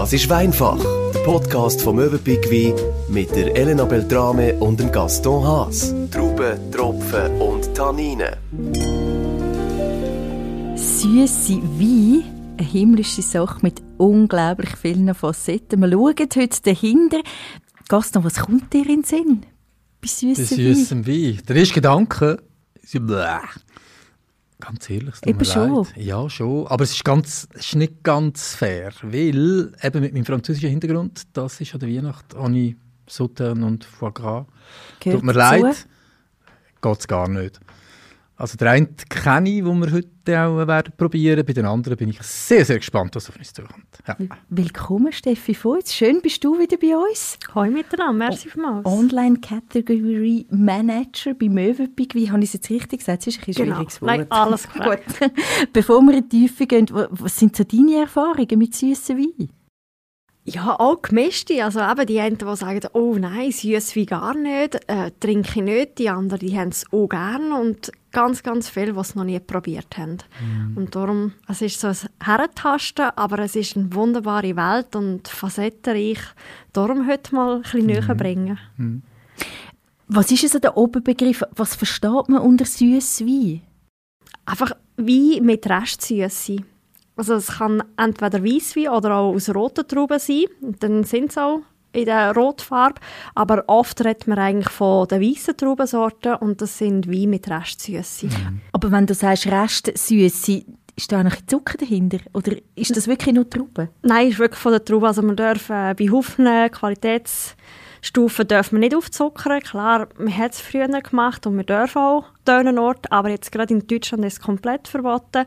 Das ist Weinfach, der Podcast vom Möwenpick Wein mit der Elena Beltrame und dem Gaston Haas. Trauben, Tropfen und Tanninen. Süße Wein, eine himmlische Sache mit unglaublich vielen Facetten. Wir schauen heute dahinter. Gaston, was kommt dir in den Sinn? Bei süßem Bei süßem Wein. Der erste Gedanke ist Bläh. Ganz ehrlich, es tut mir schon. leid. Ja, schon. Aber es ist, ganz, es ist nicht ganz fair, weil eben mit meinem französischen Hintergrund, das ist an der Weihnacht, ohne Sauternes und Foie Gras. Gehört Tut mir dazu. leid, geht es gar nicht. Also der eine kenne ich, den wir heute auch werden probieren. Bei den anderen bin ich sehr, sehr gespannt, was auf uns zukommt. Ja. Willkommen, Steffi Voits. Schön, bist du wieder bei uns. Hoi miteinander, merci vielmals. Online Category Manager bei Möwenpick. Wie habe ich es jetzt richtig gesagt? Das ist ein Genau. schwieriges Wort. Nein, alles. Gut. Bevor wir in die Tiefe gehen, wa- was sind so deine Erfahrungen mit süßem Wein? Ja, auch gemischte. Also eben die einen, die sagen, oh nein, süß wie gar nicht, äh, trinke ich nicht. Die anderen, die haben es auch gerne. Und ganz, ganz viele, die es noch nie probiert haben. Und darum, es ist so ein Herrentasten, aber es ist eine wunderbare Welt und facettenreich. Darum heute mal ein bisschen näher bringen. Was ist also der Oberbegriff? Was versteht man unter süßem Wein? Einfach Wein mit Restsüße. Also es kann entweder Weisswein oder auch aus roten Trauben sein. Und dann sind sie auch in der Rotfarbe. Aber oft redet man eigentlich von den weißen Traubensorten und das sind Wein mit Restsüße. Aber wenn du sagst Restsüße, ist da noch ein Zucker dahinter? Oder ist das wirklich nur Trauben? Nein, ist wirklich von der Traube. Also man darf äh, bei Haufen Qualitätsstufen darf man nicht aufzuckern. Klar, man hat es früher gemacht und man darf auch an Ort, aber jetzt gerade in Deutschland ist es komplett verboten.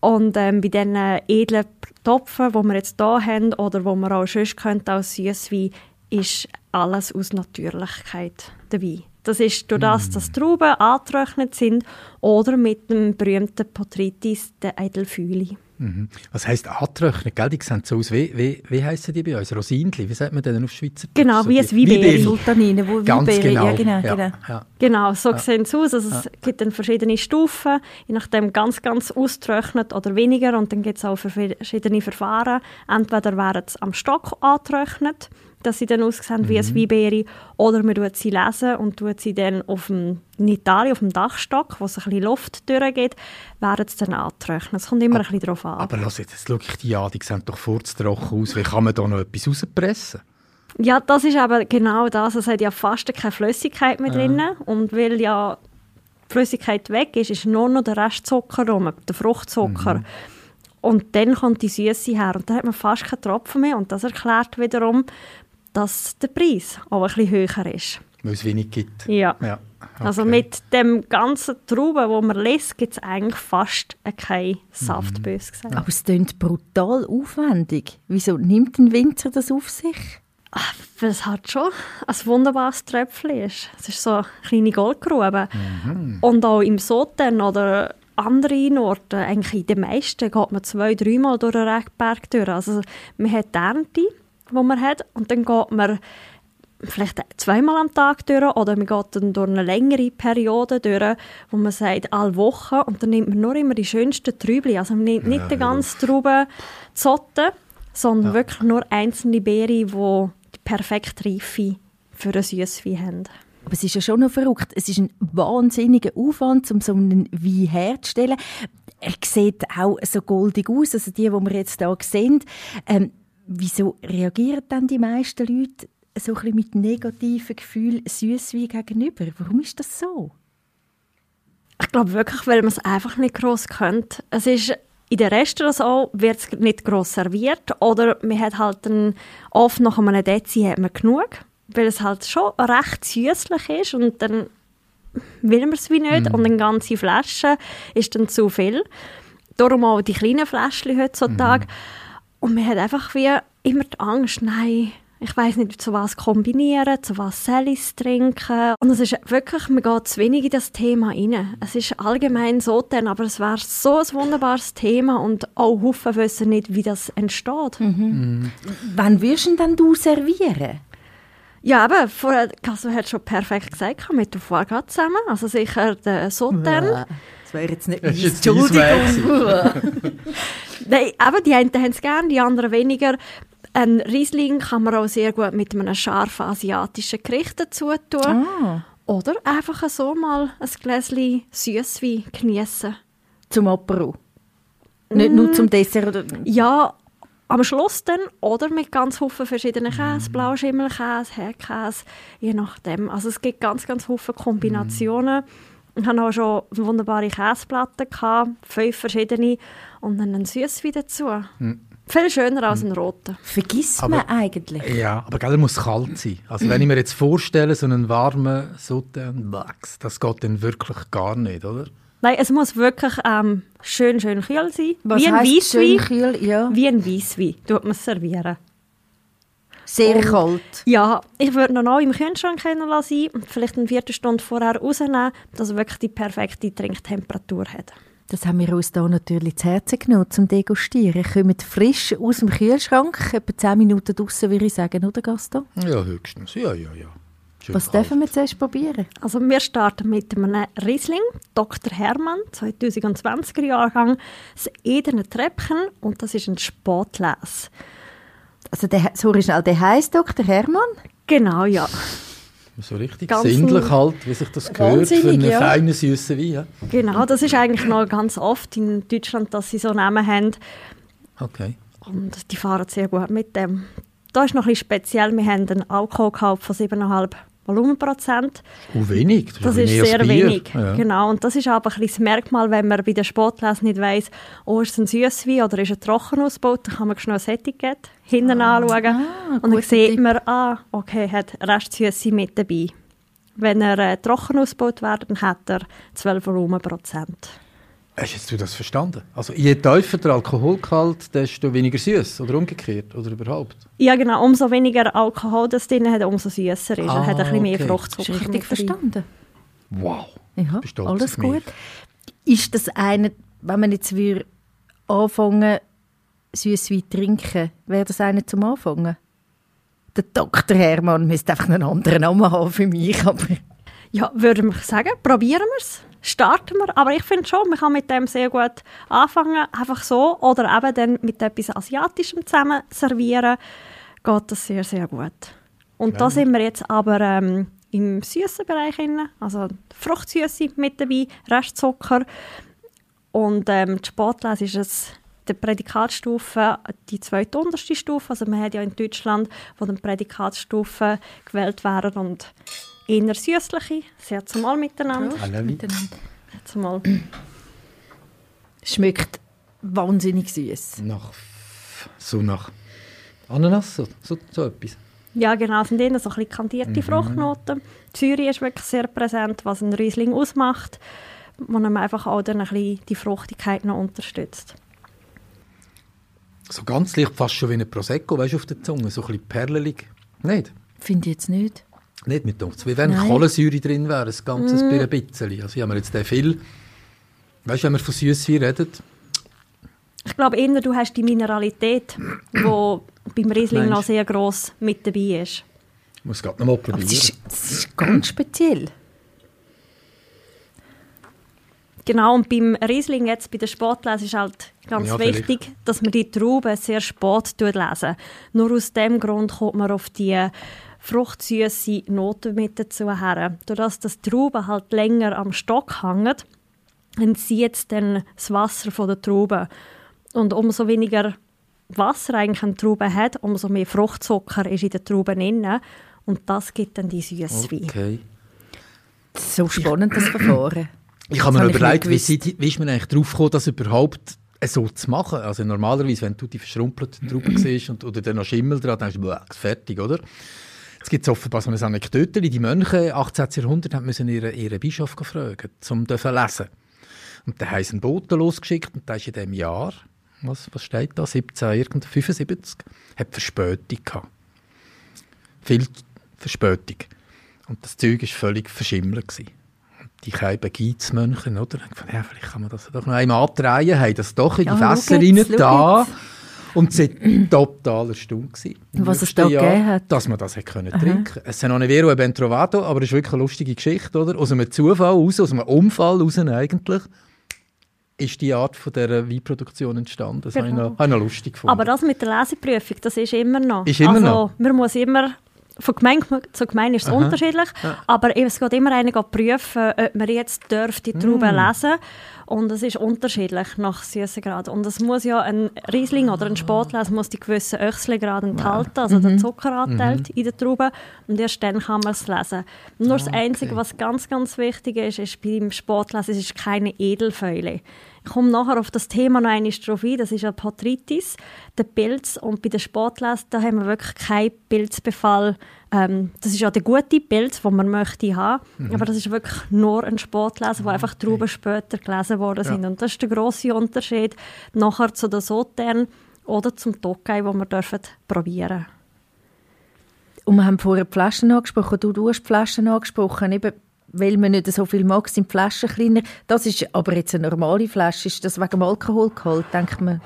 Und ähm, bei diesen edlen Topfen, die wir jetzt hier haben oder wo man auch sonst könnte als Süßwein, ist alles aus Natürlichkeit dabei. Das ist durch das, dass die Trauben angetrocknet sind oder mit dem berühmten Potrytis, der Edelfüli. Mhm. Was heisst antrocknen? Gell? Die sehen so aus. Wie, wie, wie heissen die bei uns? Rosinli? Wie sagt man denn auf Schweizer? Genau, So wie ein Weinbeere. Sultanine, wo Ganz Weinbeere- genau. Ja, genau, Ja, genau. ja. Genau, so sehen sie aus. Also es gibt dann verschiedene Stufen, je nachdem ganz, ganz austrocknet oder weniger. Und dann gibt es auch ver- verschiedene Verfahren. Entweder werden sie am Stock angetrocknet, dass sie dann aussehen wie ein Weinbeere, oder man tut sie lesen und tut sie dann auf dem, in Italien auf dem Dachstock, wo es ein bisschen Luft durchgeht, werden sie dann angetrocknet. Es kommt immer ein bisschen darauf an. Aber lass jetzt, jetzt schau ich die an, die sehen doch furztrocken aus. Wie kann man da noch etwas rauspressen? Ja, das ist aber genau das. Es hat ja fast keine Flüssigkeit mehr drin. Und weil ja die Flüssigkeit weg ist, ist nur noch der Restzucker rum, der Fruchtzucker. Und dann kommt die Süße her. Und dann hat man fast keinen Tropfen mehr. Und das erklärt wiederum, dass der Preis auch ein bisschen höher ist. Weil es wenig gibt. Ja. Ja, Also okay. mit dem ganzen Trauben, wo man lässt, gibt es eigentlich fast keinen Saft, bös gesagt. Aber es klingt brutal aufwendig. Wieso nimmt ein Winzer das auf sich? Weil es halt schon ein wunderbares Tröpfchen ist. Es ist so eine kleine Goldgrube. Und auch im Soten oder anderen Orten, eigentlich in den meisten, geht man zwei, dreimal durch den durch. Also man hat die Ernte, die man hat, und dann geht man vielleicht zweimal am Tag durch oder man geht dann durch eine längere Periode durch, wo man sagt, alle Wochen und dann nimmt man nur immer die schönsten Trübli. Also man nimmt nicht Ja, den hör ganzen Trauben Zotten, sondern wirklich nur einzelne Beeren, die die perfekte Reife für ein Süßwein haben. Aber es ist ja schon noch verrückt. Es ist ein wahnsinniger Aufwand, um so einen Wein herzustellen. Er sieht auch so goldig aus, also die, die wir jetzt hier sehen. Ähm, wieso reagieren dann die meisten Leute so ein bisschen mit negativen Gefühlen Süßwein gegenüber? Warum ist das so? Ich glaube wirklich, weil man es einfach nicht gross kennt. Es ist in den Restaurants auch, wird es nicht gross serviert oder man hat halt dann oft nach einem Dezi hat man genug, weil es halt schon recht süßlich ist und dann will man es wie nicht und eine ganze Flasche ist dann zu viel. Darum auch die kleinen Fläschchen heutzutage. Und man hat einfach wie immer die Angst, nein, ich weiß nicht, zu was kombinieren, zu was es trinken. Und es ist wirklich, man geht zu wenig in das Thema rein. Es ist allgemein so, dann, aber es wäre so ein wunderbares Thema und auch Haufen wissen nicht, wie das entsteht. Wann wirst du denn du servieren? Ja, aber vorher, Casso hat schon perfekt gesagt, mit dem Vorgrat zusammen. Also sicher der Sautern. Das wäre jetzt nicht dein Weg Nein, aber die einen haben es gerne, die anderen weniger. Ein Riesling kann man auch sehr gut mit einem scharfen asiatischen Gericht dazu tun. Ah, Oder einfach so mal ein Gläschen Süßwein genießen. zum Apero. Nicht nur zum Dessert. Oder Ja, am Schluss dann oder mit ganz vielen verschiedenen Käse, Blauschimmelkäse, Herdkäse, je nachdem. Also es gibt ganz, ganz viele Kombinationen. Ich hatte auch schon wunderbare Käseplatten, gehabt, fünf verschiedene und dann einen Süßwein dazu. Viel schöner als ein roter. vergisst Aber- man eigentlich. Ja, aber gell, er muss kalt sein. Also wenn ich mir jetzt vorstelle, so einen warmen Sauternes, das geht dann wirklich gar nicht, oder? Nein, es muss wirklich ähm, schön, schön kühl sein. Was wie ein Weisswein. kühl? Ja. Wie ein Weisswein tut man es servieren. Sehr Und- kalt. Ja, ich würde noch mal im Kühlschrank sein und vielleicht eine Viertelstunde vorher rausnehmen, dass er wirklich die perfekte Trinktemperatur hat. Das haben wir uns hier natürlich zu Herzen genommen, zum Degustieren. Kommen frisch aus dem Kühlschrank, etwa 10 Minuten draußen, würde ich sagen, oder Gaston? Ja, höchstens. Ja, ja, ja. Schön Was kalt. dürfen wir zuerst probieren? Also wir starten mit einem Riesling, Dr. Hermann, 2020er Jahrgang, das Edene Treppchen und das ist ein Spatlese. Also der, sorry schnell, der heisst Dr. Hermann? Genau, ja. So richtig Ganz sinnlich halt, wie sich das gehört für einen ja. feinen, süßen Wein. Ja? Genau, das ist eigentlich noch ganz oft in Deutschland, dass sie so Namen haben Okay. und die fahren sehr gut mit dem. Da ist noch ein bisschen speziell, wir haben einen Alkoholgehalt von 7,5 Volumenprozent. Und wenig. Das ja ist sehr wenig. Ja. Genau. Und das ist aber ein das Merkmal, wenn man bei der Sportlese nicht weiss, oh, ist es ein Süßwein oder ist es ein Trockenausbaut, dann kann man schnell das Etikett hinten anschauen. und dann sieht Tipp. man, ah, okay, hat Restsüße mit dabei. Wenn er äh, trocken ausgebaut wird, dann hat er 12 Volumenprozent. Hast jetzt du das verstanden? Also je tiefer der Alkoholgehalt, desto weniger süß oder umgekehrt oder überhaupt? Ja, genau. Umso weniger Alkohol das drin hat, umso süßer ist er. Ah, hat ein bisschen mehr okay. Fruchtzucker Ist richtig verstanden? Wow. Ja, alles gut. Ist das eine, wenn man jetzt würde anfangen, Süßwein trinken, wäre das eine zum Anfangen? Der Dr. Hermann müsste einfach einen anderen Namen haben für mich, aber Ja, würde ich sagen, probieren wir es. Starten wir. Aber ich finde schon, man kann mit dem sehr gut anfangen. Einfach so. Oder eben dann mit etwas Asiatischem zusammen servieren. Geht das sehr, sehr gut. Und da sind wir jetzt aber ähm, im süßen Bereich. Drin. Also Fruchtsüße mit dabei, Restzucker. Und ähm, die Spatlese ist es der Prädikatstufe, die zweite unterste Stufe. Also man hat ja in Deutschland, wo dann Prädikatstufen gewählt werden und eher süßliche, sehr zumal miteinander. Halleluja. Zumal. schmeckt wahnsinnig süß. Nach, so nach Ananas, so, so, so etwas. Ja, genau, es sind eher so ein bisschen kandierte Fruchtnoten. Die Säure ist wirklich sehr präsent, was ein Riesling ausmacht, wo einem einfach auch dann ein bisschen die Fruchtigkeit noch unterstützt. So ganz leicht, fast schon wie ein Prosecco, weißt du, auf der Zunge, so ein bisschen perlelig. Nicht? Finde ich jetzt nicht. Nicht mit uns. Wie wenn. Kohlensäure drin wäre, ein ganzes mm. bisschen. Also, ich habe mir jetzt den viel. Weißt du, wenn wir von Süßwein reden, Ich glaube eher, du hast die Mineralität, die beim Riesling Meinst noch sehr gross mit dabei ist. ich muss es gerade noch mal probieren. das ist, das ist ganz speziell. Genau, und beim Riesling jetzt, bei der Sportlese, ist halt ganz Ja, vielleicht. wichtig, dass man die Trauben sehr spät lesen. Nur aus dem Grund kommt man auf die fruchtsüße Noten mit dazu her. Dadurch, dass die Trauben halt länger am Stock hängen, entzieht es dann das Wasser von der Trauben. Und umso weniger Wasser eigentlich eine Traube hat, umso mehr Fruchtzucker ist in den Trauben drin. Und das gibt dann die Süßwein. Okay. So spannend, das Verfahren. Ich habe mir überlegt, wie, wie ist man eigentlich drauf gekommen, das überhaupt so zu machen? Also normalerweise, wenn du die verschrumpelte Traube siehst und, oder dann noch Schimmel dran, dann denkst du, «Bäh, fertig, oder? Jetzt gibt es offenbar so eine Anekdote. Die Mönche 18. Jahrhundert haben müssen ihren, ihren Bischof fragen, um zu lesen. Und dann haben sie einen Boten losgeschickt und der ist in diesem Jahr, was, was steht da, 17, irgend 75, hat Verspätung gehabt. Viel Verspätung. Und das Zeug war völlig verschimmelt. Gewesen die Scheiben Geizmönche, oder? Ich dachte, ja, vielleicht kann man das doch noch einmal andrehen, haben das doch in die Ja, Fässer rein da. jetzt. Und sie waren total erstaunt. Was es da Jahr, gegeben hat. Dass man das hat können trinken Es ist noch nicht Vero Ben Trovato, aber es ist wirklich eine lustige Geschichte, oder? Aus einem Zufall raus, aus einem Unfall raus eigentlich, ist die Art von dieser Weinproduktion entstanden. Das Genau. habe, ich noch, habe ich noch lustig gefunden. Aber das mit der Leseprüfung, das ist immer noch. Ist immer also, noch? Man muss immer, von Gemeinde zu Gemeinde ist es Aha. unterschiedlich, aber es geht immer einer prüfen, ob man jetzt darf die Trauben Mm. lesen und es ist unterschiedlich nach Süßegrad. Und es muss ja ein Riesling oder ein Sportles muss die gewissen Öchselgrad enthalten, also Mhm. der Zuckeranteil in der Traube und erst dann kann man es lesen. Nur das Ah, okay. Einzige, was ganz, ganz wichtig ist, ist beim Sportlesen, es ist keine Edelfäule. Ich komme nachher auf das Thema noch einmal drauf ein, das ist ja Botrytis, der Pilz. Und bei den Sportlesen, da haben wir wirklich keinen Pilzbefall. Ähm, das ist ja der gute Pilz, den man möchte haben, aber das ist wirklich nur ein Sportlesen, wo einfach Trauben später gelesen worden sind. Und das ist der grosse Unterschied nachher zu den Sautern oder zum Tokai, wo wir dürfen probieren Und wir haben vorher die Flaschen angesprochen. Du, du hast die Flaschen angesprochen, eben, weil man nicht so viel mag, sind die Flaschen kleiner. Das ist aber jetzt eine normale Flasche. Ist das wegen dem Alkohol geholt? Denkt man,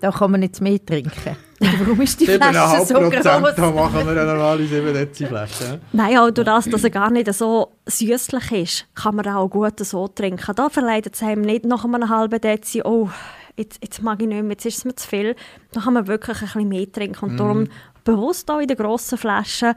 da kann man nicht mehr trinken. Warum ist die Flasche so groß? da machen wir eine normale 7 Dezi Flasche. Nein, auch durch das, dass er gar nicht so süßlich ist, kann man auch gut so trinken. Da verleitet es einem nicht nach einem halben Dezi, oh, jetzt, jetzt mag ich nicht mehr, jetzt ist es mir zu viel. Da kann man wirklich ein bisschen mehr trinken. Und darum bewusst auch in den grossen Flaschen.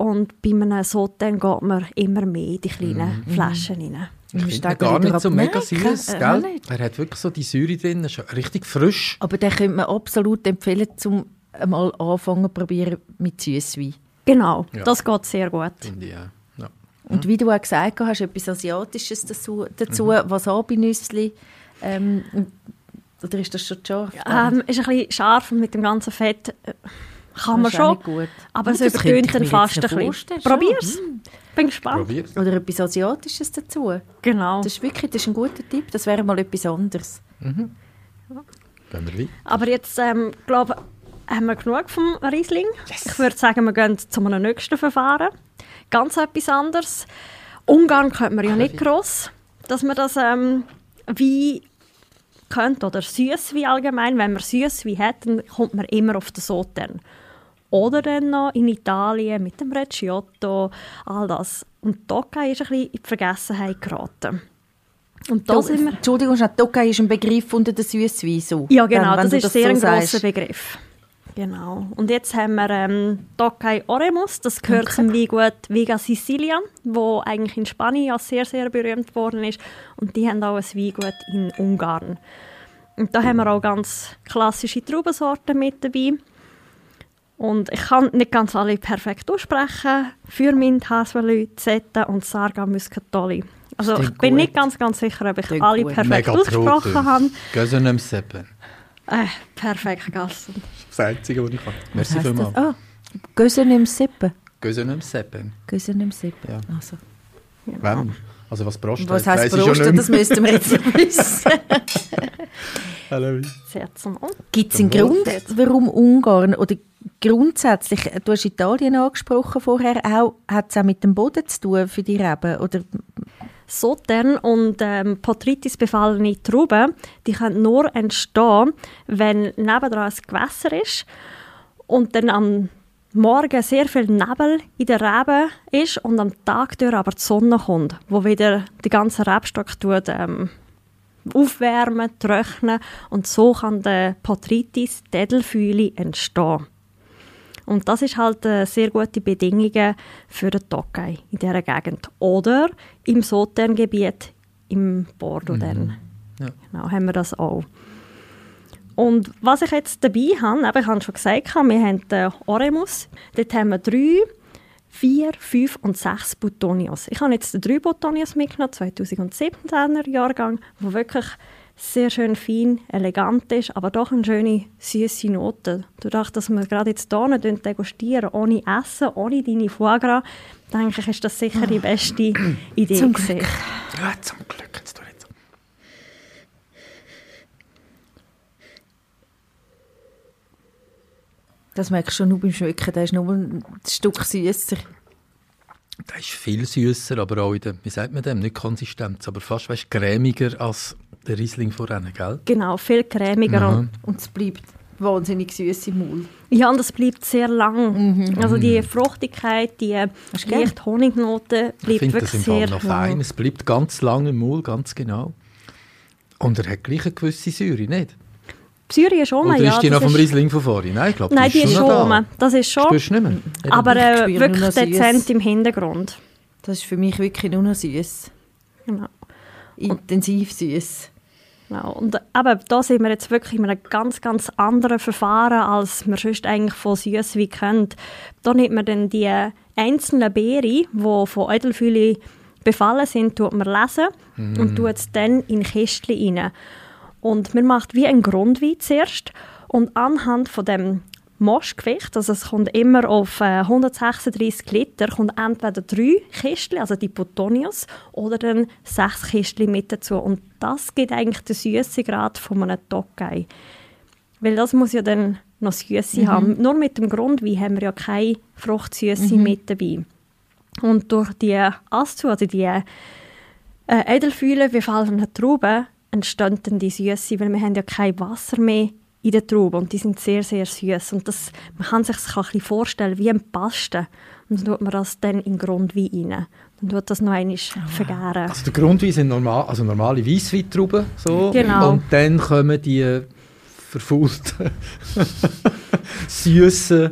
Und bei einem Soten geht man immer mehr in die kleinen Flaschen rein. Ich finde gar nicht so mega süß, gell? nicht. Er hat wirklich so die Säure drin, ist richtig frisch. Aber den könnte man absolut empfehlen, zum einmal anfangen zu probieren mit Süßwein. Genau, Ja. das geht sehr gut. Finde ich auch. Ja. Und wie du auch gesagt hast, etwas Asiatisches dazu, dazu Wasabi-Nüssli. Ähm, oder ist das schon scharf? Ähm, ist ein bisschen scharf und mit dem ganzen Fett äh, kann man schon. Aber es könnte übertönt dann fast ein bisschen. Probier's. Bin gespannt. Probier's. Oder etwas Asiatisches dazu. Genau. Das ist wirklich das ist ein guter Tipp. Das wäre mal etwas anderes. Gehen wir weiter. Aber jetzt, ähm, glaube haben wir genug vom Riesling. Ich würde sagen, wir gehen zu einem nächsten Verfahren. Ganz etwas anderes. Ungarn kennt man ja nicht gross, dass man das ähm, wie kennt oder Süßwein allgemein. Wenn man Süßwein hat, dann kommt man immer auf den Sautern. Oder dann noch in Italien mit dem Recciotto, all das. Und Tokai ist ein bisschen in die Vergessenheit geraten. Und da sind wir... Entschuldigung, Tokai ist ein Begriff unter den Süßwein. So. Ja, genau, Dann, das ist sehr so ein sagst. grosser Begriff. Genau. Und jetzt haben wir ähm, Tokai Oremus, das gehört zum Weingut Vega Sicilia, wo eigentlich in Spanien ja sehr, sehr berühmt worden ist. Und die haben auch ein Weingut in Ungarn. Und da haben wir auch ganz klassische Traubensorten mit dabei. Und ich kann nicht ganz alle perfekt aussprechen. Fürmint, Hasvelü, Zeta und Sarga Muscatoli. Also ich bin gut. nicht ganz, ganz sicher, ob ich Klingt alle gut. perfekt Mega ausgesprochen habe. Gösenem Seppen. Äh, perfekt, Gaston. Das Einzige, was ich kann. Merci vielmals. Ah, Gösen im Sippen. Gösenem Seppen. Gösen im Sippen. Ja. Also. Wem? Also was Prost Was Prosten? nicht Das müssten wir jetzt wissen. An. Gibt es einen Grund, warum Ungarn oder grundsätzlich, du hast Italien angesprochen vorher auch, hat es auch mit dem Boden zu tun für die Reben? Oder Sautern und ähm, Botrytis befallene Trauben, die können nur entstehen, wenn nebendran ein Gewässer ist und dann am Morgen sehr viel Nebel in der Rebe ist und am Tag durch aber die Sonne kommt, wo wieder die ganze Rebstock tut, ähm, aufwärmen, trocknen und so kann der Botrytis, die Edelfühle, entstehen. Und das ist halt äh, sehr gute Bedingungen für den Tokai in dieser Gegend. Oder im Sauterngebiet im Bordeaux dann. Ja. Genau, haben wir das auch. Und was ich jetzt dabei habe, eben, ich habe schon gesagt, wir haben den Oremus. Dort haben wir drei, vier, fünf und sechs Butonios. Ich habe jetzt drei Butonios mitgenommen, 2017er Jahrgang, wo wirklich sehr schön fein, elegant ist, aber doch eine schöne, süße Note. Dadurch, dass wir gerade jetzt hier nicht degustieren, ohne Essen, ohne deine Foie Gras, denke ich, ist das sicher die beste Idee Zum gewesen. Ja, zum Glück. Jetzt nicht so. das merkst du schon nur beim Schmecken, der ist nur ein Stück süßer. Der ist viel süßer, aber auch in der, wie sagt man dem, nicht Konsistenz, aber fast weißt, cremiger als der Riesling vorhin, gell? Genau, viel cremiger. Aha. Und, Und es bleibt wahnsinnig süß im Maul. ja, und es bleibt sehr lang. Also die Fruchtigkeit, die leicht Honignote Ich bleibt finde das wirklich im Fall sehr noch lang. fein. Es bleibt ganz lang im Mund, ganz genau. Und er hat gleich eine gewisse Säure, nicht? Ist um, Oder ja. ist die noch vom Riesling von vorhin? Nein, ich glaube, Nein, die ist schon da. Das ist schon. Spürst du nicht mehr? Aber äh, wirklich süß. dezent im Hintergrund. Das ist für mich wirklich nur noch süß. Genau. Intensiv süß. Genau. Und aber da sind wir jetzt wirklich in einem ganz, ganz anderen Verfahren, als man sonst eigentlich von Süßwein kennt. Da nimmt man dann die einzelnen Beeren, die von Edelfülle befallen sind, tut man lesen und tut es dann in Kästchen rein. Und man macht wie ein Grundwein zuerst und anhand von dem Moschgewicht, also es kommt immer auf äh, 136 Liter, kommt entweder drei Kistchen, also die Potonius, oder dann sechs Kistchen mit dazu. Und das gibt eigentlich den Süßegrad von einem Tokai. Weil das muss ja dann noch Süße haben. Nur mit dem Grundwein haben wir ja keine Fruchtsüße mit dabei. Und durch die Astu, also die äh, Edelfühle befallenen Trauben, entstehen dann die Süße, weil wir haben ja kein Wasser mehr in den Trauben und die sind sehr, sehr süß. Und das, man kann sich das ein bisschen vorstellen wie ein Paste. Und dann tut man das dann in den Grundwein rein. Dann tut das noch einmal vergären. Also der Grundwein sind normal, also normale Weissweintrauben. So. Genau. Und dann kommen die verfaulten, süßen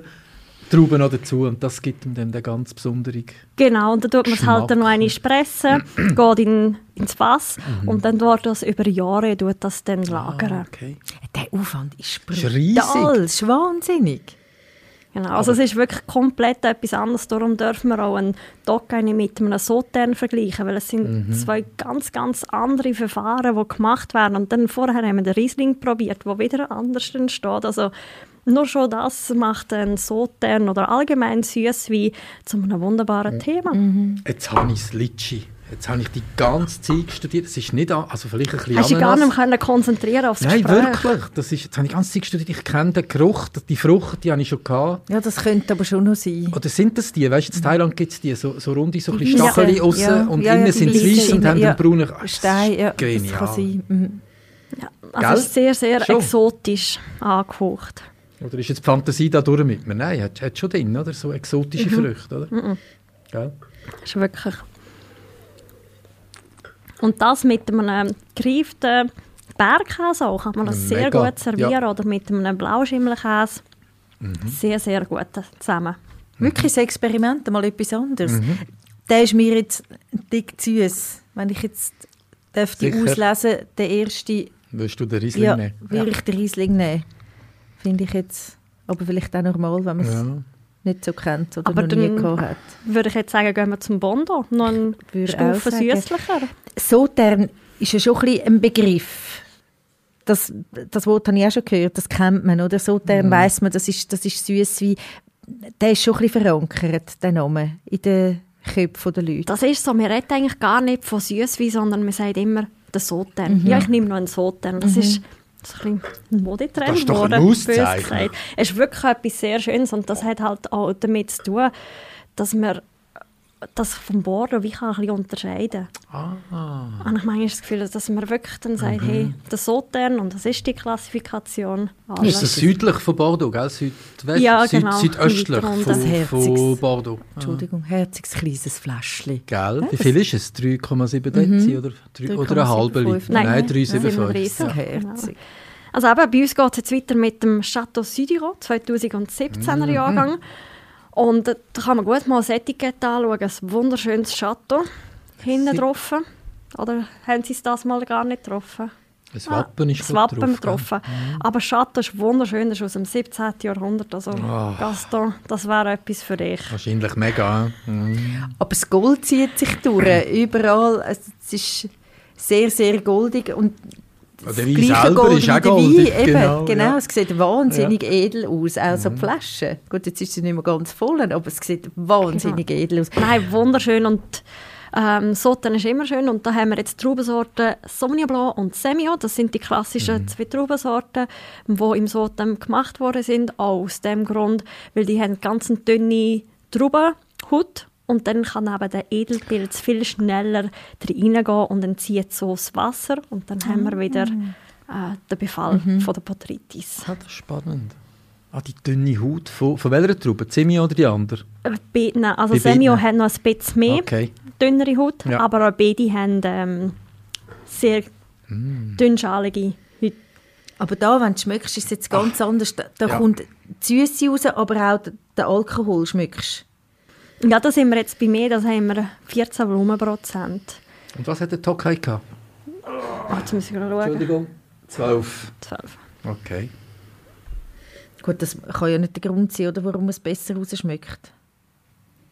Trauben noch dazu. Und das gibt ihm dann den ganz besonderen... Genau, und dann tut man es halt dann noch einmal pressen, geht in, ins Fass und dann dort das über Jahre tut das dann lagern. Ah, okay. Der Aufwand ist Ist riesig. brutal, ist wahnsinnig. Genau, also es ist wirklich komplett etwas anderes. Darum dürfen wir auch einen Docker nicht mit einem Sautern vergleichen, weil es sind zwei ganz, ganz andere Verfahren, die gemacht werden. Und dann vorher haben wir den Riesling probiert, der wieder anders entsteht. Also nur schon das macht ein Sautern oder allgemein Süßwein zu einem wunderbaren Thema. Jetzt habe ich das Litschi. Jetzt habe ich die ganze Zeit studiert. Es ist nicht, also vielleicht ein bisschen Hast du dich gar nicht mehr können konzentrieren aufs Nein, Gespräch? wirklich. Das ist, jetzt habe ich die ganze Zeit studiert. Ich kenne den Geruch, die Frucht, die habe ich schon gehabt. Ja, das könnte aber schon noch sein. Oder sind das die? Weißt du, in Thailand gibt es die, so, so runde, so ein bisschen Ja. Stacheli aussen Ja. und Ja, ja, innen die sind sie weiß und haben ja. den braunen... Ah, das Stein, ist ja, das Genial. kann sein. Mhm. Also Gell? es ist sehr, sehr Schon. exotisch angehaucht. Oder ist jetzt die Fantasie da durch mit mir? Nein, hat, hat schon drin, oder? So exotische Mhm. Früchte, oder? Gell? Das ist wirklich. Und das mit einem gereiften Bergkäse auch kann man das sehr Mega, gut servieren ja. oder mit einem Blauschimmelkäse. Sehr, sehr gut zusammen. Wirklich ein Experiment, mal etwas anderes. Der ist mir jetzt ein dick süß. Wenn ich jetzt dürfte auslesen, der erste, Willst du den Riesling ja, nehmen? würde ich den Riesling nehmen. Finde ich jetzt, aber vielleicht auch normal, wenn man es Ja. nicht so kennt oder Aber noch nie gehabt hat. Würde ich jetzt sagen, gehen wir zum Bondo. Noch eine auch Stufe süßlicher. Sautern ist ja schon ein, bisschen ein Begriff. Das, das Wort habe ich auch schon gehört, das kennt man, oder? Sautern Mhm. weiss man, das ist, das ist süß wie, der ist schon ein bisschen verankert, der Name, in den Köpfen der Leute. Das ist so, wir reden eigentlich gar nicht von Süßwein, sondern man sagt immer den Sotern. Ja, ich nehme noch einen Sotern. Das ist so ein, bisschen ein Modetrend Das ist doch ein geworden, bös gesagt. Es ist wirklich etwas sehr Schönes und das hat halt auch damit zu tun, dass man das vom Bordeaux wie kann ein bisschen unterscheiden Ah. Und ich meine, das Gefühl, dass man wirklich dann sagt, hey, der Sotern und das ist die Klassifikation. Ah, Ist das südlich von Bordeaux, gell? Südwest, Ja, Süd, genau. Südöstlich Weiter unten. von, Das von Bordeaux. Entschuldigung, herziges kleines Fläschchen. Gell? Wie viel ist es? 3,7 Dezi oder, drei- oder eine halbe 3,75. Liter? Nein, Nein, nein, 3,75. So Ja, herzig. Also eben, bei uns geht es jetzt weiter mit dem Chateau Südiro, 2017er Jahrgang. Und da kann man gut mal das Etikett anschauen, ein wunderschönes Chateau hinten drauf. Oder haben Sie es das mal gar nicht getroffen? Das Wappen ist das Wappen getroffen. Aber Chateau ist wunderschön, das ist aus dem 17. Jahrhundert. Also Ah. Gaston, das wäre etwas für dich. Wahrscheinlich mega. Mhm. Aber das Gold zieht sich durch, überall. Also, es ist sehr, sehr goldig und Der das Wein gleiche selber Gold ist wie auch der goldig. Wein, eben, Genau, genau, ja. Mhm. es sieht wahnsinnig edel aus, auch so die Flasche. Gut, jetzt ist sie nicht mehr ganz voll, aber es sieht wahnsinnig edel aus. Nein, wunderschön und ähm, Soten ist immer schön und da haben wir jetzt Traubensorten Sauvignon Blanc und Semillon. Das sind die klassischen zwei Traubensorten, die im Soten gemacht worden sind, auch aus dem Grund, weil die haben ganz dünne Traubenhaut und dann kann eben der Edelpilz viel schneller reingehen und dann zieht so das Wasser und dann haben wir wieder äh, den Befall von der Botrytis. Ah, das ist spannend. Ah, die dünne Haut. Von, von welcher Traube? Zimi oder die andere? Äh, be- nein, also Bei beiden? Semillon hat noch ein bisschen mehr. Okay. dünnere Haut, Ja. aber auch beide haben ähm, sehr mm. dünnschalige Hüte. Aber da, wenn du schmeckst, ist es jetzt ganz Ach. anders. Da, da ja. kommt die Süße raus, aber auch der Alkohol schmeckst. Ja, da sind wir jetzt bei mir, da haben wir 14 Volumenprozent. Und was hat der Tokai gehabt? Oh, jetzt muss ich schauen. Entschuldigung. 12. 12. Okay. Gut, das kann ja nicht der Grund sein, oder, warum es besser rausschmeckt.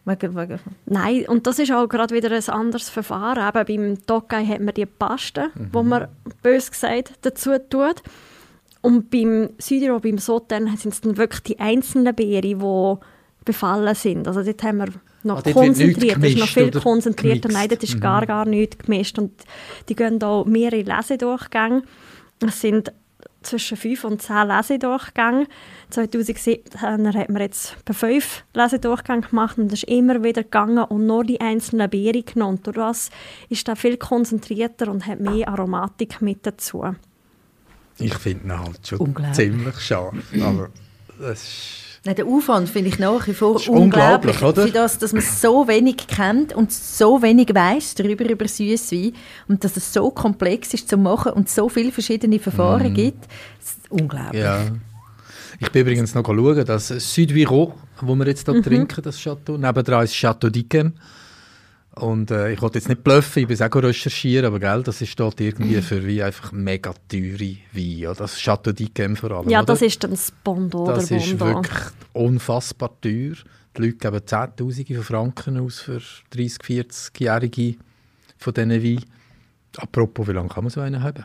Wegen, wegen. Nein, und das ist auch gerade wieder ein anderes Verfahren. Eben beim Tokai hat man die Paste, mhm. wo man bös gesagt dazu tut. Und beim Südiro, beim Sotern, sind es dann wirklich die einzelnen Beeren, die befallen sind. Also dort haben wir noch ah, konzentriert, das ist noch viel konzentrierter. Nein, das ist mhm. gar, gar nicht gemischt. Und die gehen auch mehrere Lesedurchgänge. Es sind zwischen fünf und zehn Lesedurchgänge. 2017 hat man jetzt bei fünf Lesedurchgängen gemacht und das ist immer wieder gegangen und nur die einzelnen Beeren genommen. Durch das ist da viel konzentrierter und hat mehr Aromatik mit dazu. Ich finde ihn halt schon ziemlich scharf, aber das ist Nein, der Aufwand finde ich nach wie vor unglaublich, unglaublich oder? für das, dass man so wenig kennt und so wenig weiß darüber über Süßwein und dass es so komplex ist zu machen und so viele verschiedene Verfahren mm. gibt. unglaublich. Ja. Ich bin übrigens noch schauen, das Südviro, wo wir jetzt hier mhm. trinken, das Chateau, nebenan ist Chateau d'Yquem. Und äh, ich wollte jetzt nicht bluffen, ich bin auch recherchieren, aber gell, das ist dort irgendwie für wie einfach mega teure Wein. Das Chateau d'Yquem vor allem. Ja, oder? das ist dann das Bondo. Das ist wirklich unfassbar teuer. Die Leute geben Zehntausende von Franken aus für 30-, 40-Jährige von diesen Weinen. Apropos, wie lange kann man so einen haben?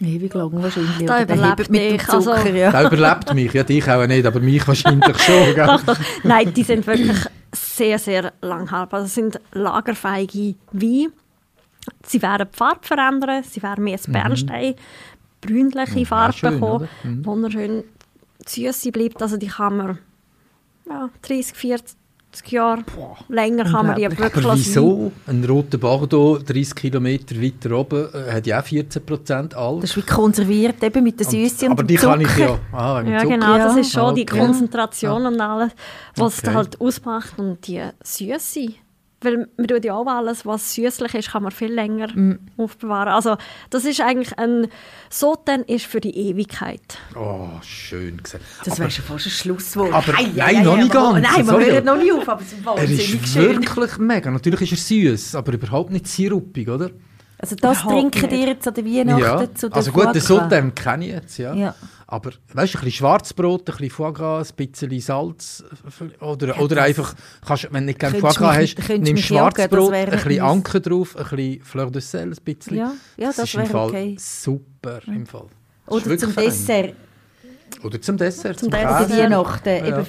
Ewig lang wahrscheinlich. Da überlebt dem also Zucker, also, ja. Der überlebt mich, ja dich auch nicht, aber mich wahrscheinlich schon. doch, doch. Nein, die sind wirklich sehr, sehr langhaltbar. Das sind lagerfähige Weine. Sie werden die Farbe verändern, sie werden mehr als mhm. Bernstein, mhm. brünliche ja, Farbe schön, bekommen, mhm. wunderschön süß bleibt. Also die kann man ja, 30, 40 Jahre Boah, länger kann man die wirklich Aber wieso? Ein roter Bordeaux, 30 Kilometer weiter oben, äh, hat ja auch 14 Prozent Alk. Das ist wie konserviert, eben mit der Süße und, und Aber die kann ich ja... Ah, ja, Zucker. genau, das ist schon ah, okay. die Konzentration ja. und alles, was okay. es halt ausmacht. Und die Süße, weil man tut ja auch alles, was süßlich ist, kann man viel länger mm. aufbewahren. Also das ist eigentlich ein Soten ist für die Ewigkeit. Oh, schön gesagt. Das wäre schon fast ein Schlusswort. Aber hey, nein, ja, noch nicht ganz. Nein, wir hören noch nicht auf, aber es ist wahnsinnig Er ist schön. wirklich mega. Natürlich ist er süß, aber überhaupt nicht sirupig, oder? Also das trinken ihr jetzt an der Weihnachten ja. zu der Also gut, den Sotem kenne ich jetzt, ja. ja. Aber weißt du, ein bisschen Schwarzbrot, ein bisschen Foie Gras, ein bisschen Salz oder, ja, oder einfach, kannst, wenn du nicht gerne Foie Gras hast, nimm Schwarzbrot, ein bisschen Anker drauf, ein bisschen Fleur de Sel, ein bisschen. Ja, ja das, das wäre okay. super im Fall. Oder zum fein. Dessert. Oder zum Dessert, zum, zum Dessert. Weihnachten. Ja.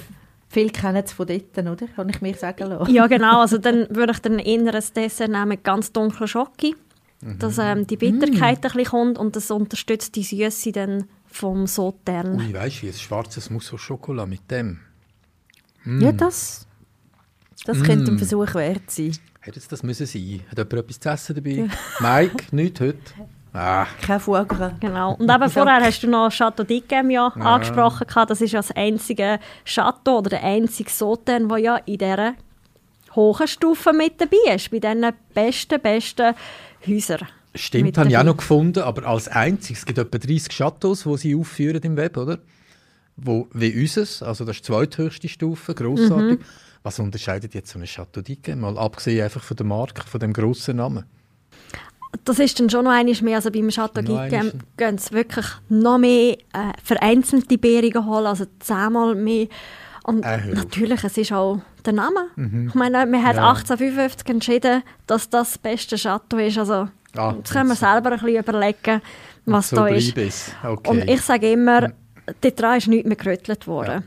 Viele kennen es von dort, oder? Kann ich mir sagen lassen. Ja, genau. Also dann würde ich dann eher ein Dessert nehmen mit ganz dunklen Schoki. Mhm. Dass ähm, die Bitterkeit mm. ein bisschen kommt und das unterstützt die Süße dann vom Sautern. Ui, weißt du, ein schwarzes Mousse au Chocolat mit dem. Mm. Ja, das, das mm. könnte ein Versuch wert sein. Hätte es das müssen sein? Hat jemand etwas zu essen dabei? Mike, nicht heute? Ah. Kein Foie Genau. Und eben vorher hast du noch Chateau d'Yquem ja ah. angesprochen. Das ist ja das einzige Chateau oder der einzige Sautern, der ja in dieser hohen Stufe mit dabei ist. Bei diesen besten, besten Häusern. Stimmt, habe ich auch noch gefunden, aber als einziges, es gibt etwa 30 Chateaus, die sie aufführen im Web, oder? Wo, wie unseres, also das ist die zweithöchste Stufe, grossartig. Mhm. Was unterscheidet jetzt so eine Chateau d'Yquem? Mal abgesehen einfach von der Marke, von dem grossen Namen. Das ist dann schon noch einiges mehr. Also beim Chateau d'Yquem gehen sie wirklich noch mehr äh, vereinzelte Beeren holen, also zehnmal mehr. Und äh, natürlich, es ist auch der Name. Mhm. Ich meine, man hat ja. 1855 entschieden, dass das das beste Chateau ist. Also Ah, jetzt können wir selber ein bisschen überlegen, was so da ist. Okay. Und ich sage immer, dort ist nichts mehr gerüttelt worden.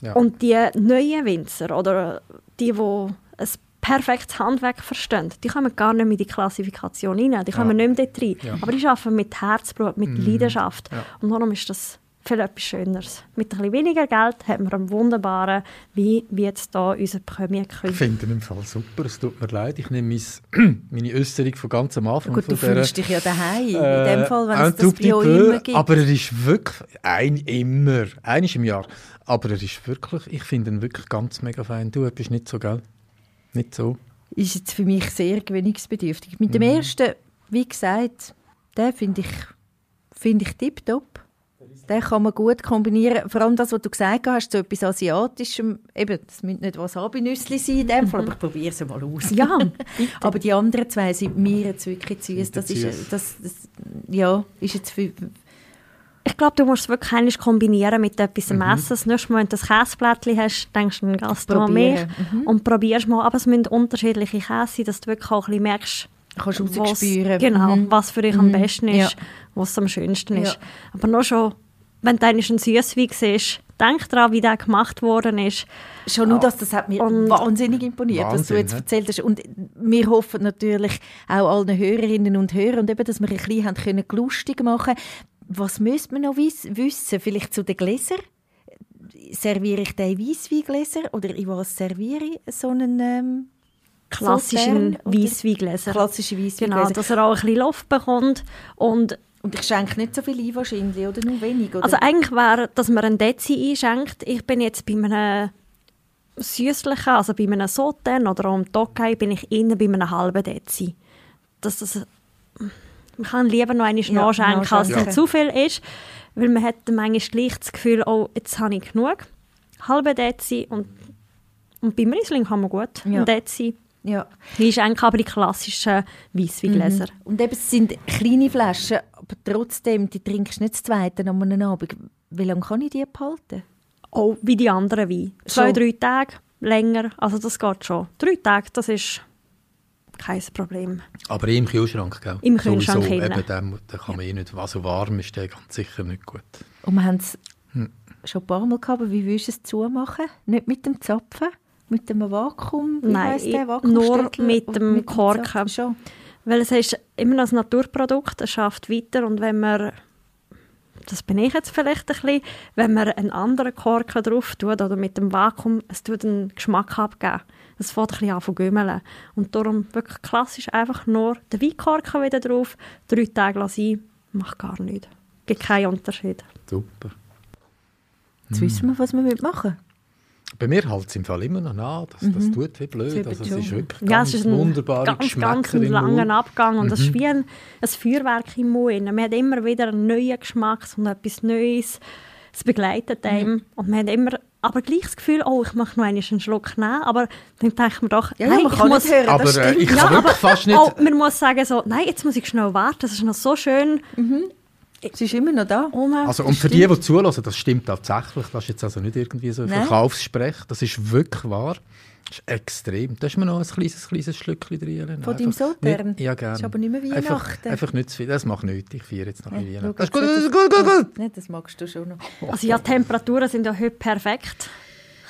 Ja. Ja. Und die neuen Winzer oder die, die ein perfektes Handwerk verstehen, die kommen gar nicht mehr in die Klassifikation rein. Die kommen ja. nicht mehr dort rein. Aber die arbeiten mit Herzblut, mit mm. Leidenschaft. Und darum ist das viel etwas Schöneres. Mit ein bisschen weniger Geld hat man einen wunderbaren Wein, wie jetzt hier unser Premier. Ich finde den Fall super, es tut mir leid. Ich nehme mein, meine Äußerung von ganz am Anfang. Gut, du der, fühlst dich ja daheim, äh, in dem Fall, wenn es das euch immer gibt. Aber er ist wirklich, ein immer, eines im Jahr, aber er ist wirklich, ich finde ihn wirklich ganz mega fein. Du bist nicht so, gell? Nicht so. Ist jetzt für mich sehr gewinnungsbedürftig. Mit dem mhm. ersten, wie gesagt, den finde ich finde ich tipptopp. Den kann man gut kombinieren. Vor allem das, was du gesagt hast, so etwas Asiatischem. Eben, das müssen nicht Wasabi-Nüsse sein in dem Fall, aber ich probiere es mal aus. Ja, aber die anderen zwei sind mir jetzt wirklich süß. Das ist, das, das, ja, ist jetzt für, Ich glaube, du musst es wirklich einmal kombinieren mit etwas am Essen. Das nächste Mal, wenn du ein Käseblättchen hast, denkst du an Gastronomie Probieren. und probierst mal. Aber es müssen unterschiedliche Käse sein, dass du wirklich auch ein bisschen merkst, kannst du was, genau, Mhm. was für dich am Mhm. besten ist, Ja. was am schönsten Ja. ist. Aber noch schon, wenn du einen Süßwein siehst, denk daran, wie der gemacht worden ist. Schon nur das, das hat mir Und- wahnsinnig imponiert, was du Wahnsinn, jetzt ne? erzählt hast. Und wir hoffen natürlich auch allen Hörerinnen und Hörern, und eben, dass wir ein bisschen haben können lustig machen Was müsste man noch wiss wissen? Vielleicht zu den Gläsern? Serviere ich den in Weissweingläser oder in was serviere ich so einen ähm, Klassischen Sautern oder- Weissweingläser. Genau, Weissweingläser? dass er auch ein bisschen Luft bekommt. Und Und ich schenke nicht so viel ein wahrscheinlich, oder nur wenig? Oder? Also eigentlich wäre, dass man einen Dezi einschenkt. Ich bin jetzt bei einem süßlichen, also bei einem Sautern oder auch im Tokai, bin ich innen bei einem halben Dezi. Dass das, man kann lieber noch einmal Ja, nachschenken, als es nicht zu viel ist, weil man hat manchmal gleich das Gefühl, oh, jetzt habe ich genug. Halbe Dezi und, und beim Riesling kann man gut Ja. einen Dezi ja. einschenken, aber die klassischen Weissweingläser. Und eben, es sind kleine Flaschen, aber trotzdem, die trinkst du nicht das zweite an einem Abend. Wie lange kann ich die behalten? Auch wie die anderen Weine. Zwei, drei Tage länger, also das geht schon. Drei Tage, das ist kein Problem. Aber im Kühlschrank, gell? Im Kühlschrank Sowieso, eben, den, den kann man eh nicht, also warm ist der ganz sicher nicht gut. Und wir haben es Hm. schon ein paar Mal gehabt, aber wie willst du es zumachen? Nicht mit dem Zapfen? Mit dem Vakuum? Wie Nein, nur mit dem Korken. Zapfen Schon. Weil es ist immer noch ein Naturprodukt, es schafft weiter und wenn man, das bin ich jetzt vielleicht ein bisschen, wenn man einen anderen Korken drauf tut oder mit dem Vakuum, es tut einen Geschmack abgeben. Es fängt ein bisschen an zu gümmeln. Und darum wirklich klassisch einfach nur den Weinkorken wieder drauf, drei Tage lassen, macht gar nichts. Gibt keinen Unterschied. Super. Jetzt wissen wir, was wir machen Bei mir hält es im Fall immer noch nach. Das, das tut wie blöd. Also, es ist wirklich Ja, ganz es ist ein wunderbare ganz, ganz ein langer. Abgang und es ist wie ein, ein Feuerwerk im Mund. Man hat immer wieder einen neuen Geschmack und etwas Neues. Es begleitet einem und man hat immer aber gleich das Gefühl, oh, ich möchte noch einen Schluck nehmen, aber dann denkt man doch, Ja, nein, man ich kann muss, nicht hören, Aber das äh, stimmt. ich Ja, aber- fast nicht... oh, man muss sagen so, nein, jetzt muss ich schnell warten, das ist noch so schön. Es ist immer noch da. Nein, Also, und für stimmt. die, die zulassen, das stimmt tatsächlich. Das ist jetzt also nicht irgendwie so ein Nein. Verkaufssprech. Das ist wirklich wahr. Das ist extrem. Da ist mir noch ein kleines, kleines Schlückchen drin. Von deinem Einfach nicht- Ja, gerne. Das ist aber nicht mehr Einfach, Weihnachten. einfach nicht zu viel. Das macht nichts. Ich feiere jetzt noch ein Ja, Weihnachten. Das ist gut, das ist gut, gut, gut. Nein, das magst du schon noch. Also ja, die Temperaturen sind ja heute perfekt.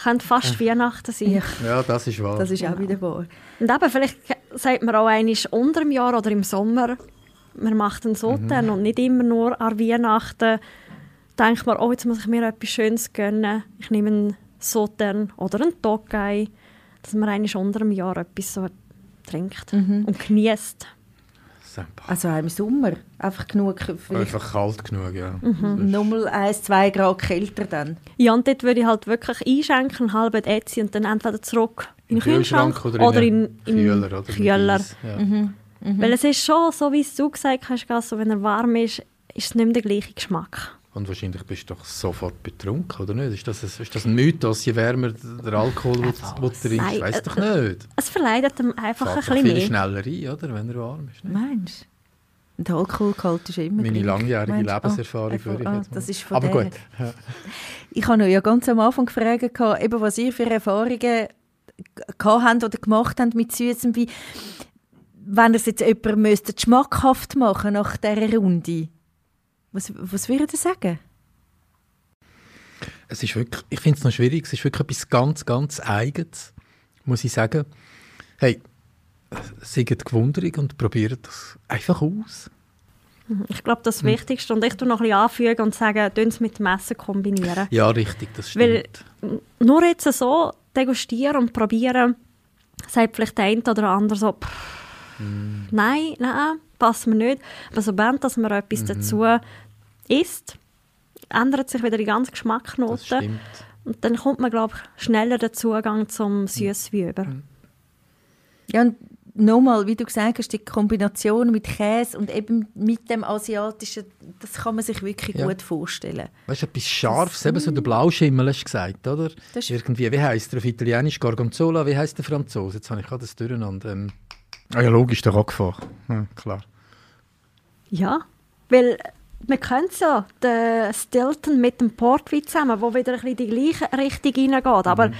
Könnte fast Weihnachten sein. Ja. Ja, das ist wahr. Das ist auch wieder wahr. Und eben, vielleicht sagt man auch einmal unter dem Jahr oder im Sommer, man macht einen Soten und nicht immer nur an Weihnachten denkt man, oh, jetzt muss ich mir etwas Schönes gönnen. Ich nehme einen Soten oder einen Tokai, dass man einmal unter dem Jahr etwas so trinkt und genießt. Also auch im Sommer. Einfach genug, Einfach kalt genug, ja. nochmal 1, 2 Grad kälter dann. Ja, und dort würde ich halt wirklich einschenken, einen halben Dezi und dann entweder zurück in den Kühlschrank, oder, in, in Kühler. Oder Kühler. mit Eis, Ja. Weil es ist schon, so wie es du gesagt hast, Gasso, wenn er warm ist, ist es nicht mehr der gleiche Geschmack. Und wahrscheinlich bist du doch sofort betrunken, oder nicht? Ist das, ein- ist das ein Mythos, je wärmer der Alkohol, den du trinkst? Ich weiß äh, doch nicht. Es verleidet ihm einfach Fährt ein bisschen viel mehr. schneller ein, oder, wenn er warm ist. Nicht? Meinst du? Der Alkoholgehalt ist immer Meine langjährige Meinst du? Lebenserfahrung, Ah, würde ich ah, das ist von Aber der. gut. Ja. Ich habe ja ganz am Anfang gefragt, eben, was ihr für Erfahrungen gehabt habt oder gemacht habt mit Süßem Wein. Wenn ihr es jetzt jemandem müsstet, schmackhaft machen nach dieser Runde, was, was würdet ihr sagen? Es ist wirklich, ich finde es noch schwierig, es ist wirklich etwas ganz, ganz Eigenes, muss ich sagen. Hey, seid gewundert und probiert das einfach aus. Ich glaube, das Hm. Wichtigste. Und ich tue noch ein bisschen anfügen und sagen, tun es mit dem Essen kombinieren. Ja, richtig, das Weil stimmt. nur jetzt so degustieren und probieren, sagt vielleicht der eine oder andere so, pff, Hm. nein, nein, passt mir nicht. Aber sobald dass man etwas Mhm. dazu isst, ändert sich wieder die ganze stimmt. Und dann kommt man, glaube ich, schneller den Zugang zum Süßwein über. Mhm. Ja, und nochmal, wie du gesagt hast, die Kombination mit Käse und eben mit dem asiatischen, das kann man sich wirklich Ja. gut vorstellen. Weißt du, etwas Scharfes, eben so der Blauschimmel hast du gesagt, oder? Das ist- Irgendwie, wie heisst der auf Italienisch? Gorgonzola, wie heisst der Franzose? Jetzt habe ich gerade das durcheinander. Ähm, ah ja, logisch, der Roquefort. Ja, klar. Ja, weil wir kennen es ja, der Stilton mit dem Portwein zusammen, wo wieder ein bisschen die gleiche Richtung reingeht. Aber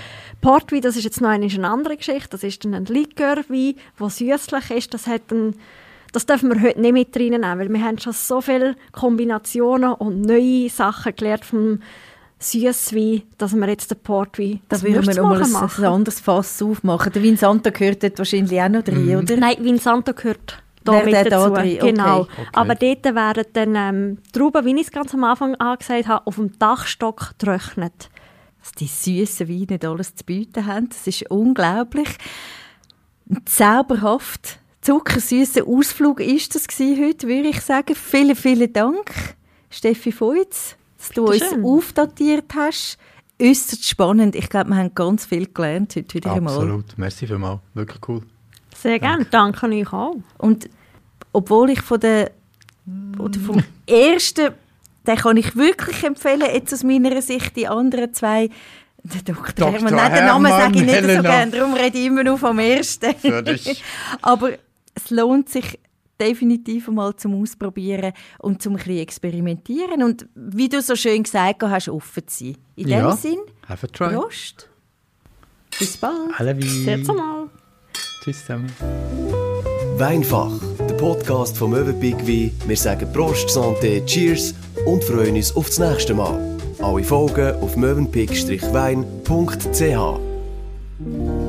Portwein, das ist jetzt noch eine, eine andere Geschichte. Das ist dann ein Likörwein, der süßlich ist. Das, hat einen, das dürfen wir heute nicht mit reinnehmen, weil wir haben schon so viele Kombinationen und neue Sachen gelernt vom Süßwein, dass wir jetzt den Portwein Da zum würden wir nochmal ein, ein anderes Fass aufmachen. Der Vinsanto gehört dort wahrscheinlich auch noch rein, oder? Nein, Vinsanto gehört da Wäre mit der da dazu. drin? Okay. Genau. Okay. Aber dort werden dann ähm, die Trauben, wie ich es ganz am Anfang angesagt habe, auf dem Dachstock getrocknet. Dass die süßen Weine nicht alles zu bieten haben, das ist unglaublich. Ein zauberhaft, zuckersüßer Ausflug ist das heute, würde ich sagen. Vielen, vielen Dank, Steffi Feutz, dass du uns aufdatiert hast. Äußerst spannend. Ich glaube, wir haben ganz viel gelernt heute wieder einmal. Absolut. Merci vielmals. Wirklich cool. Sehr gerne. Danke euch auch. Und obwohl ich von der oder vom ersten, den kann ich wirklich empfehlen, jetzt aus meiner Sicht, die anderen zwei, der Dr. Dr. Hermann, nein, den Namen Hermann, sage ich nicht so Helena. gerne, darum rede ich immer nur vom ersten. Aber es lohnt sich definitiv einmal zum Ausprobieren und zum ein experimentieren und wie du so schön gesagt hast, offen zu sein. In dem Ja. Sinn, Have a try. Prost. Bis bald. Alle wie. Zumal. Tschüss zusammen. Weinfach, der Podcast vom Möwenpick Wein. Wir sagen Prost, Santé, Cheers und freuen uns auf das nächste Mal. Alle Folgen auf möwenpick-wein.ch.